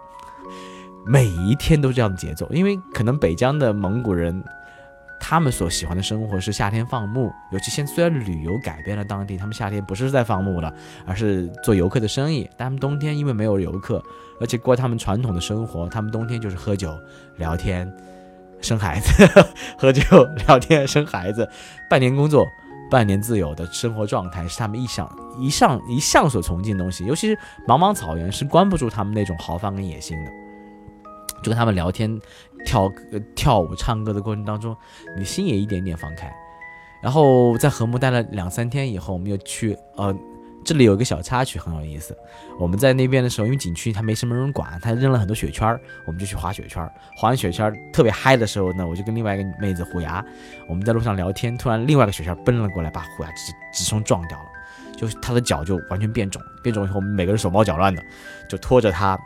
Speaker 2: 每一天都这样的节奏，因为可能北疆的蒙古人，他们所喜欢的生活是夏天放牧，尤其现虽然旅游改变了当地，他们夏天不是在放牧了，而是做游客的生意。但他们冬天因为没有游客，而且过他们传统的生活，他们冬天就是喝酒聊天。生孩子、喝酒、聊天、生孩子，半年工作、半年自由的生活状态是他们一向一向一向所崇敬的东西。尤其是茫茫草原，是关不住他们那种豪放跟野心的。就跟他们聊天、跳跳舞、唱歌的过程当中，你心也一点点放开。然后在禾木待了两三天以后，我们又去呃。这里有一个小插曲很有意思，我们在那边的时候，因为景区它没什么人管，他扔了很多雪圈，我们就去滑雪圈。滑完雪圈特别嗨的时候呢，我就跟另外一个妹子虎牙，我们在路上聊天，突然另外一个雪圈奔了过来，把虎牙直直冲撞掉了，就他的脚就完全变肿，变肿以后我们每个人手忙脚乱的，就拖着他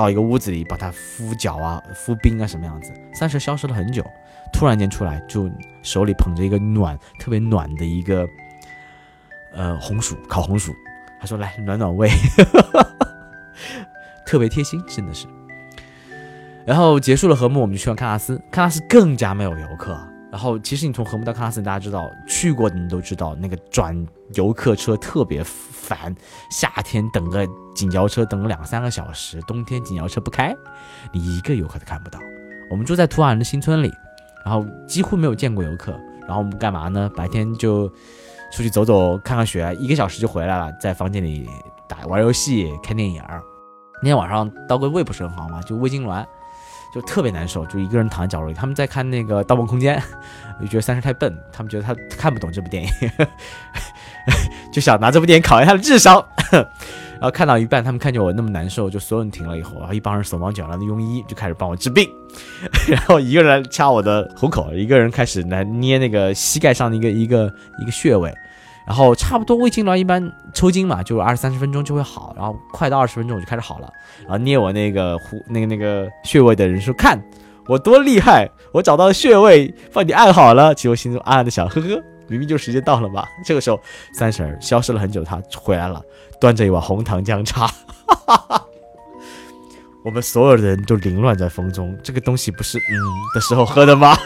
Speaker 2: 到一个屋子里，把他敷脚啊、敷冰啊什么样子。三十消失了很久，突然间出来，就手里捧着一个暖、特别暖的一个。呃，红薯烤红薯，他说来暖暖胃，特别贴心，真的是。然后结束了和睦，我们就去了喀纳斯，喀纳斯更加没有游客，然后其实你从禾木到喀纳斯，大家知道去过的你都知道，那个转游客车特别烦，夏天等个景交车等个两三个小时，冬天景交车不开，你一个游客都看不到。我们住在图瓦人的新村里，然后几乎没有见过游客。然后我们干嘛呢？白天就出去走走，看看雪，一个小时就回来了，在房间里打玩游戏、看电影。那天晚上刀哥胃不是很好嘛，就胃痉挛。就特别难受，就一个人躺在角落里。他们在看那个《盗梦空间》，我就觉得三十太笨，他们觉得他看不懂这部电影，就想拿这部电影考验他的智商。然后看到一半，他们看见我那么难受，就所有人停了以后，然后一帮人手忙脚乱的庸医就开始帮我治病，然后一个人掐我的虎口，一个人开始来捏那个膝盖上的一个一个一个穴位。然后差不多胃痉挛一般抽筋嘛，就二三十分钟就会好，然后快到二十分钟我就开始好了。然后捏我那个虎那个那个穴位的人说：“看我多厉害，我找到穴位帮你按好了。”其实我心中暗暗的想：“呵呵，明明就时间到了嘛。”这个时候三婶儿消失了很久，她回来了，端着一碗红糖姜茶。我们所有人都凌乱在风中，这个东西不是嗯的时候喝的吗？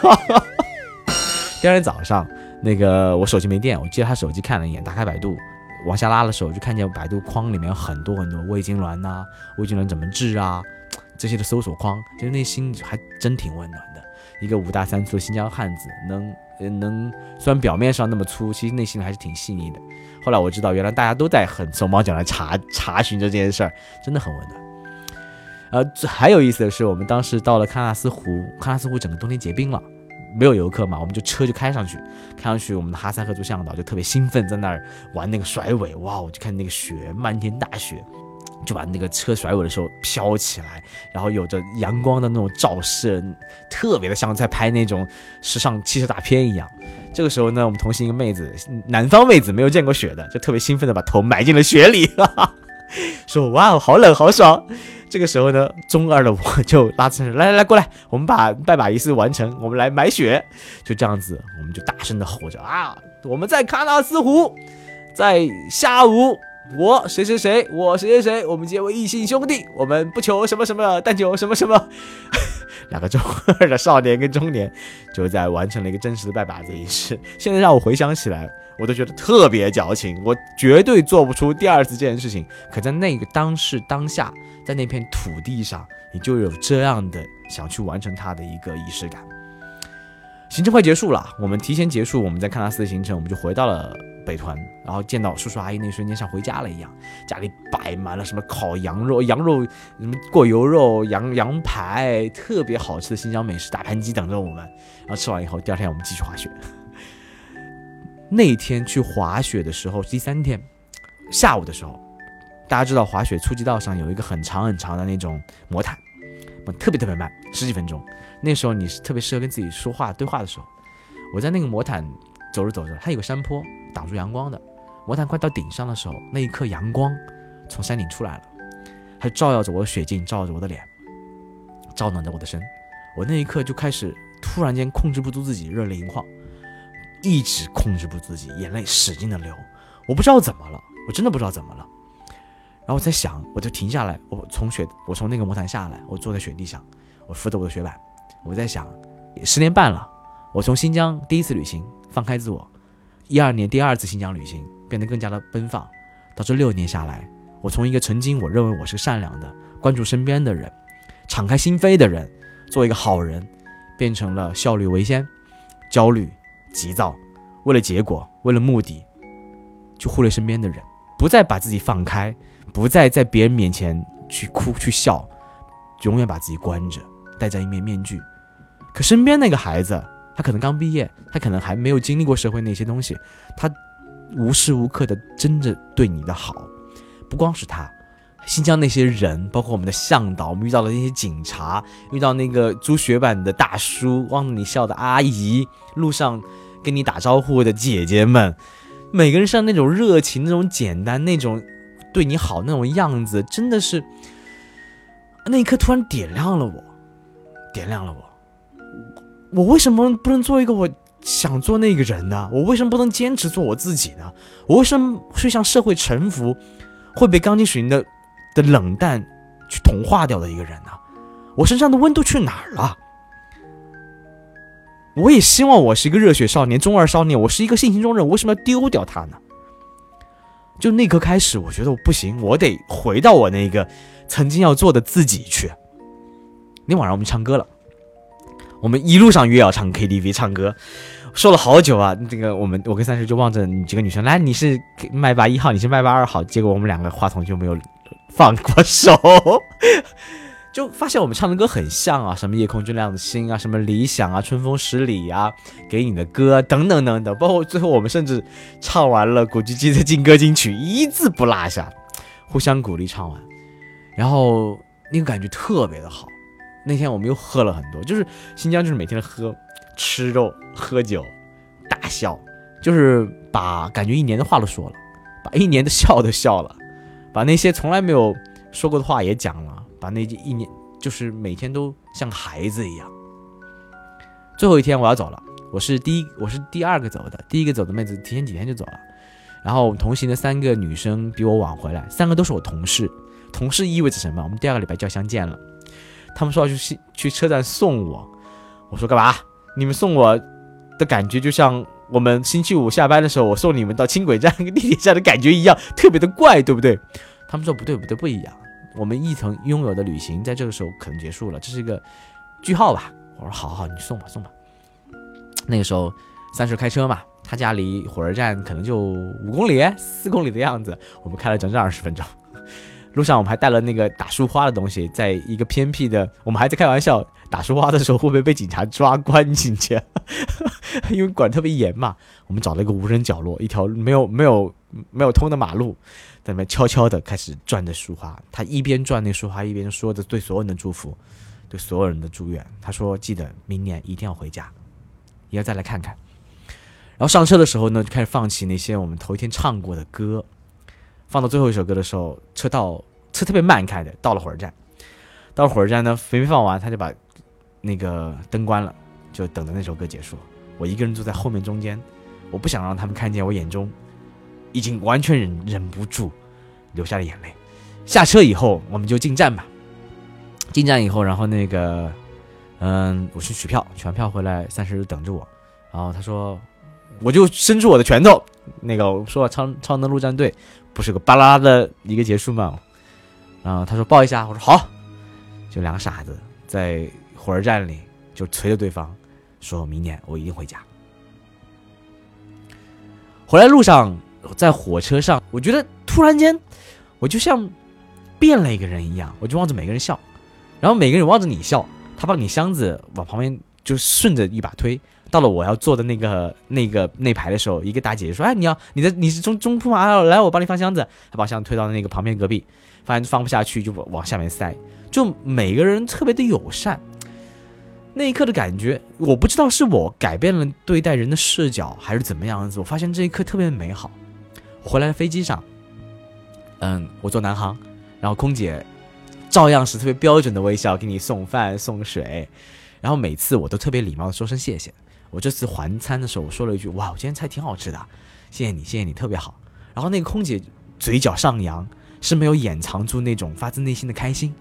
Speaker 2: 第二天早上。那个我手机没电，我接他手机看了一眼，打开百度，往下拉的时候就看见百度框里面有很多很多胃痉挛呐，胃痉挛怎么治啊，这些的搜索框，其实内心还真挺温暖的。一个五大三粗的新疆汉子，能能虽然表面上那么粗，其实内心还是挺细腻的。后来我知道，原来大家都在很手忙脚乱查查询着这件事儿，真的很温暖。呃，还有意思的是，我们当时到了喀纳斯湖，喀纳斯湖整个冬天结冰了。没有游客嘛，我们就车就开上去，开上去，我们的哈萨克族向导就特别兴奋，在那儿玩那个甩尾，哇，我就看那个雪，漫天大雪，就把那个车甩尾的时候飘起来，然后有着阳光的那种照射，特别的像在拍那种时尚汽车大片一样。这个时候呢，我们同行一个妹子，南方妹子没有见过雪的，就特别兴奋的把头埋进了雪里，说哇，好冷，好爽。这个时候呢，中二的我就拉着来来来过来，我们把拜把仪式完成，我们来买雪，就这样子，我们就大声的吼着啊！我们在喀纳斯湖，在下午，我谁谁谁，我谁谁谁，我们结为异姓兄弟，我们不求什么什么，但求什么什么。两个中二的少年跟中年，就在完成了一个真实的拜把子仪式。现在让我回想起来。我都觉得特别矫情，我绝对做不出第二次这件事情。可在那个当时当下，在那片土地上，你就有这样的想去完成它的一个仪式感。行程快结束了，我们提前结束我们在喀纳斯的行程，我们就回到了北团，然后见到叔叔阿姨那瞬间像回家了一样，家里摆满了什么烤羊肉、羊肉什么过油肉、羊羊排，特别好吃的新疆美食，大盘鸡等着我们。然后吃完以后，第二天我们继续滑雪。那天去滑雪的时候，第三天下午的时候，大家知道滑雪初级道上有一个很长很长的那种魔毯，特别特别慢，十几分钟。那时候你是特别适合跟自己说话对话的时候。我在那个魔毯走着走着，它有个山坡挡住阳光的。魔毯快到顶上的时候，那一刻阳光从山顶出来了，它照耀着我的雪镜，照着我的脸，照暖着我的身。我那一刻就开始突然间控制不住自己，热泪盈眶。一直控制不住自己，眼泪使劲的流，我不知道怎么了，我真的不知道怎么了。然后我在想，我就停下来，我从雪，我从那个魔毯下来，我坐在雪地上，我扶着我的雪板，我在想，十年半了，我从新疆第一次旅行放开自我，一二年第二次新疆旅行变得更加的奔放，到这六年下来，我从一个曾经我认为我是善良的、关注身边的人、敞开心扉的人，做一个好人，变成了效率为先、焦虑。急躁，为了结果，为了目的，就忽略身边的人，不再把自己放开，不再在别人面前去哭去笑，永远把自己关着，戴着一面面具。可身边那个孩子，他可能刚毕业，他可能还没有经历过社会那些东西，他无时无刻的真的对你的好，不光是他，新疆那些人，包括我们的向导，我们遇到的那些警察，遇到那个租雪板的大叔，望着你笑的阿姨，路上。跟你打招呼的姐姐们，每个人像那种热情、那种简单、那种对你好那种样子，真的是那一刻突然点亮了我，点亮了我。我为什么不能做一个我想做那个人呢？我为什么不能坚持做我自己呢？我为什么会向社会臣服，会被钢筋水泥的的冷淡去同化掉的一个人呢？我身上的温度去哪儿了？我也希望我是一个热血少年、中二少年，我是一个性情中人，为什么要丢掉他呢？就那刻开始，我觉得我不行，我得回到我那个曾经要做的自己去。那晚上我们唱歌了，我们一路上约要唱 KTV 唱歌，说了好久啊。这个我们我跟三十就望着几个女生，来，你是麦霸一号，你是麦霸二号，结果我们两个话筒就没有放过手。就发现我们唱的歌很像啊，什么夜空最亮的星啊，什么理想啊，春风十里啊，给你的歌等等等等，包括最后我们甚至唱完了古巨基的劲歌金曲，一字不落下，互相鼓励唱完，然后那个感觉特别的好。那天我们又喝了很多，就是新疆就是每天喝吃肉喝酒大笑，就是把感觉一年的话都说了，把一年的笑都笑了，把那些从来没有说过的话也讲了。把那一年就是每天都像孩子一样。最后一天我要走了，我是第一，我是第二个走的，第一个走的妹子提前几天就走了。然后同行的三个女生比我晚回来，三个都是我同事。同事意味着什么？我们第二个礼拜就要相见了。他们说要去去车站送我，我说干嘛？你们送我的感觉就像我们星期五下班的时候我送你们到轻轨站跟地铁站的感觉一样，特别的怪，对不对？他们说不对不对不一样。我们一同拥有的旅行，在这个时候可能结束了，这是一个句号吧。我说好好，你送吧送吧。那个时候三十开车嘛，他家离火车站可能就五公里、四公里的样子，我们开了整整二十分钟。路上我们还带了那个打树花的东西，在一个偏僻的，我们还在开玩笑，打树花的时候会不会被警察抓关进去？因为管特别严嘛。我们找了一个无人角落，一条没有 没有没有通的马路。在那边悄悄地开始转着树花，他一边转那树花，一边说着对所有人的祝福，对所有人的祝愿。他说：“记得明年一定要回家，也要再来看看。”然后上车的时候呢，就开始放起那些我们头一天唱过的歌。放到最后一首歌的时候，车到车特别慢开的，到了火车站。到了火车站呢，没放完，他就把那个灯关了，就等着那首歌结束。我一个人坐在后面中间，我不想让他们看见我眼中。已经完全忍忍不住，流下了眼泪。下车以后，我们就进站吧。进站以后，然后那个，嗯，我去取票，取完票回来，三十等着我。然后他说，我就伸出我的拳头，那个我说超超能陆战队不是个巴拉的一个结束吗？然后他说抱一下，我说好。就两个傻子在火车站里就捶着对方，说明年我一定回家。回来路上。在火车上，我觉得突然间，我就像变了一个人一样，我就望着每个人笑，然后每个人望着你笑。他把你箱子往旁边就顺着一把推，到了我要坐的那个那个那排的时候，一个大姐姐说：“哎，你要你的你是中中铺吗？来，我帮你放箱子。”她把箱子推到那个旁边隔壁，发现放不下去就往下面塞，就每个人特别的友善。那一刻的感觉，我不知道是我改变了对待人的视角，还是怎么样子。我发现这一刻特别美好。回来的飞机上，嗯，我坐南航，然后空姐照样是特别标准的微笑给你送饭送水，然后每次我都特别礼貌的说声谢谢。我这次还餐的时候，我说了一句：“哇，我今天菜挺好吃的，谢谢你，谢谢你，特别好。”然后那个空姐嘴角上扬，是没有掩藏住那种发自内心的开心。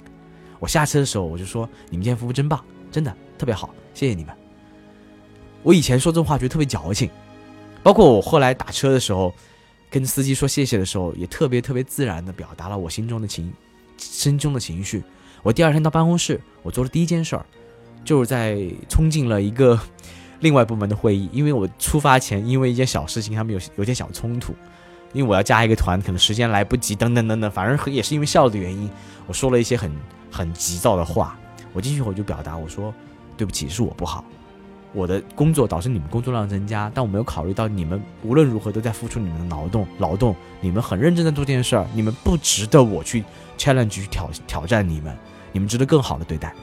Speaker 2: 我下车的时候，我就说：“你们今天服务真棒，真的特别好，谢谢你们。”我以前说这话觉得特别矫情，包括我后来打车的时候。跟司机说谢谢的时候，也特别特别自然的表达了我心中的情，心中的情绪。我第二天到办公室，我做的第一件事儿，就是在冲进了一个另外部门的会议，因为我出发前因为一件小事情，他们有有点小冲突，因为我要加一个团，可能时间来不及，等等等等，反正也是因为效率的原因，我说了一些很很急躁的话。我进去后就表达我说对不起，是我不好。我的工作导致你们工作量增加，但我没有考虑到你们无论如何都在付出你们的劳动，劳动，你们很认真的做这件事儿，你们不值得我去 challenge 去挑挑战你们，你们值得更好的对待。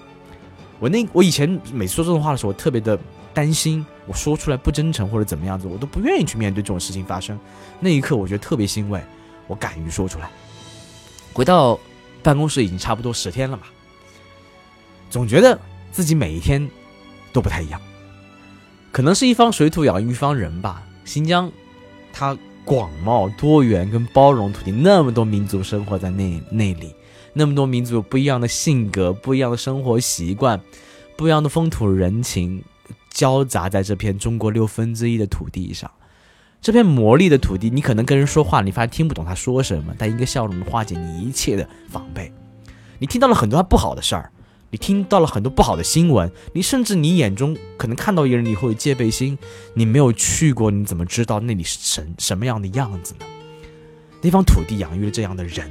Speaker 2: 我那我以前每次说这种话的时候，我特别的担心，我说出来不真诚或者怎么样子，我都不愿意去面对这种事情发生。那一刻我觉得特别欣慰，我敢于说出来。回到办公室已经差不多十天了嘛，总觉得自己每一天都不太一样。可能是一方水土养育一方人吧。新疆，它广袤多元跟包容土地，那么多民族生活在那那里，那么多民族有不一样的性格、不一样的生活习惯、不一样的风土人情，交杂在这片中国六分之一的土地上。这片魔力的土地，你可能跟人说话，你发现听不懂他说什么，但一个笑容能化解你一切的防备。你听到了很多他不好的事儿，你听到了很多不好的新闻，你甚至你眼中可能看到一个人，你会有戒备心。你没有去过，你怎么知道那里是什什么样的样子呢？那方土地养育了这样的人，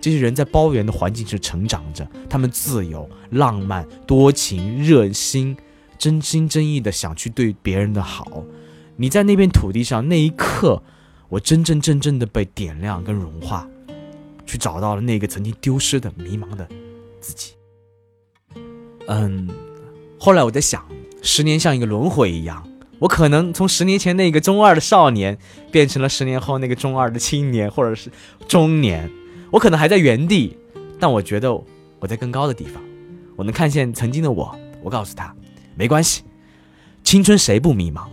Speaker 2: 这些人在包圆的环境是成长着，他们自由、浪漫、多情、热心，真心真意的想去对别人的好。你在那片土地上那一刻，我真真正正的被点亮跟融化，去找到了那个曾经丢失的迷茫的自己。嗯，后来我在想，十年像一个轮回一样，我可能从十年前那个中二的少年，变成了十年后那个中二的青年或者是中年。我可能还在原地，但我觉得我在更高的地方，我能看见曾经的我。我告诉他，没关系，青春谁不迷茫？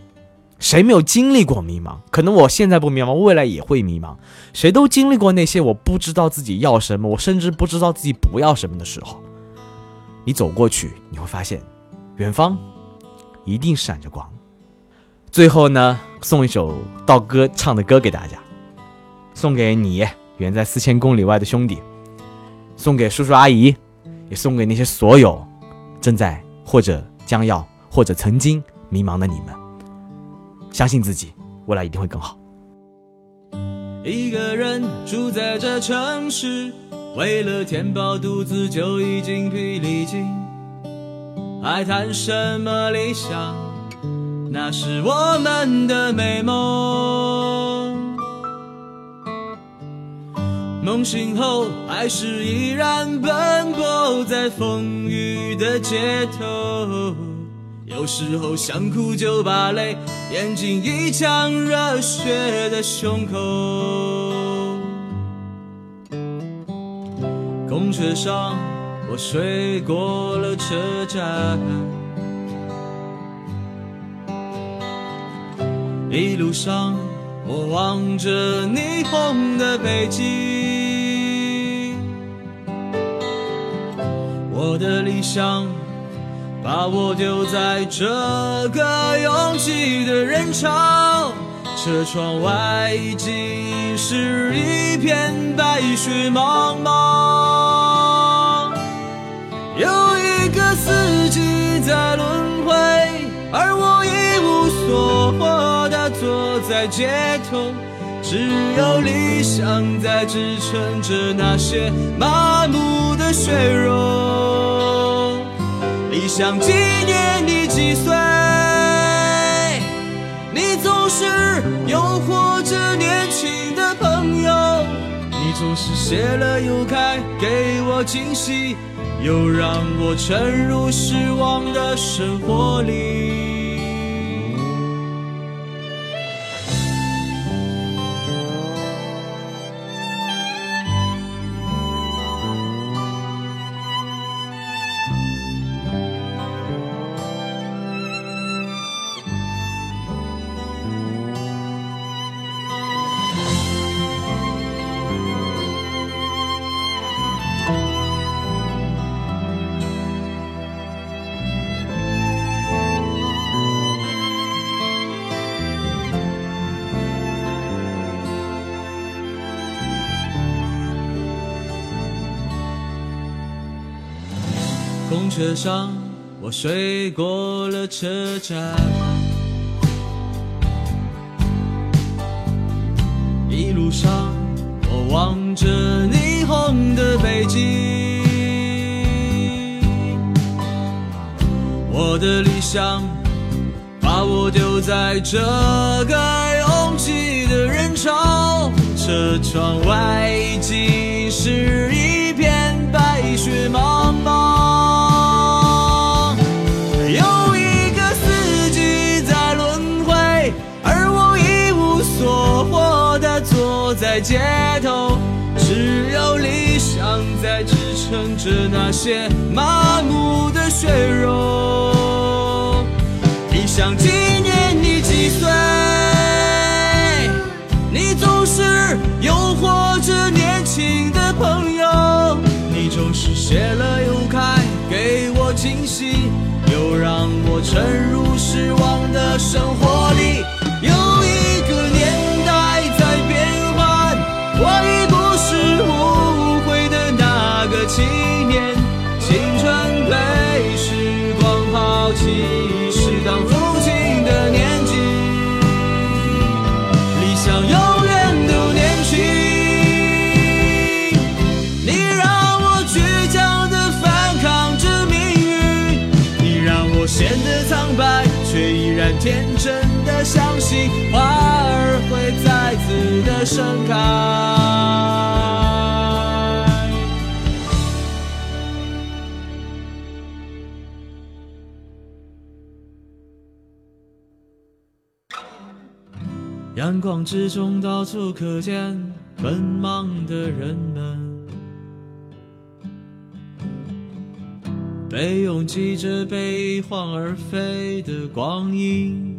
Speaker 2: 谁没有经历过迷茫？可能我现在不迷茫，未来也会迷茫。谁都经历过那些我不知道自己要什么，我甚至不知道自己不要什么的时候。你走过去，你会发现，远方一定闪着光。最后呢，送一首道哥唱的歌给大家，送给你远在四千公里外的兄弟，送给叔叔阿姨，也送给那些所有正在或者将要或者曾经迷茫的你们。相信自己，未来一定会更好。
Speaker 1: 一个人住在这城市，为了填饱肚子就已经疲力尽，还谈什么理想？那是我们的美梦。梦醒后，还是依然奔波在风雨的街头。有时候想哭就把泪咽进一腔热血的胸口。公车上我睡过了车站，一路上我望着霓虹的北京，我的理想。把我丢在这个拥挤的人潮，车窗外已经是一片白雪茫茫。有一个四季在轮回，而我一无所获坐在街头，只有理想在支撑着那些麻木的血肉。理想纪念你几岁？你总是诱惑着年轻的朋友，你总是谢了又开，给我惊喜，又让我沉入失望的生活里。车上，我睡过了车站，一路上我望着霓虹的北京，我的理想把我丢在这个拥挤的人潮，车窗外已经是一在街头，只有理想在支撑着那些麻木的血肉。理想纪念你几岁？你总是诱惑着年轻的朋友，你总是谢了又开，给我惊喜，又让。我沉入失望的生活盛开。阳光之中，到处可见奔忙的人们，被拥挤着被晃而飞的光阴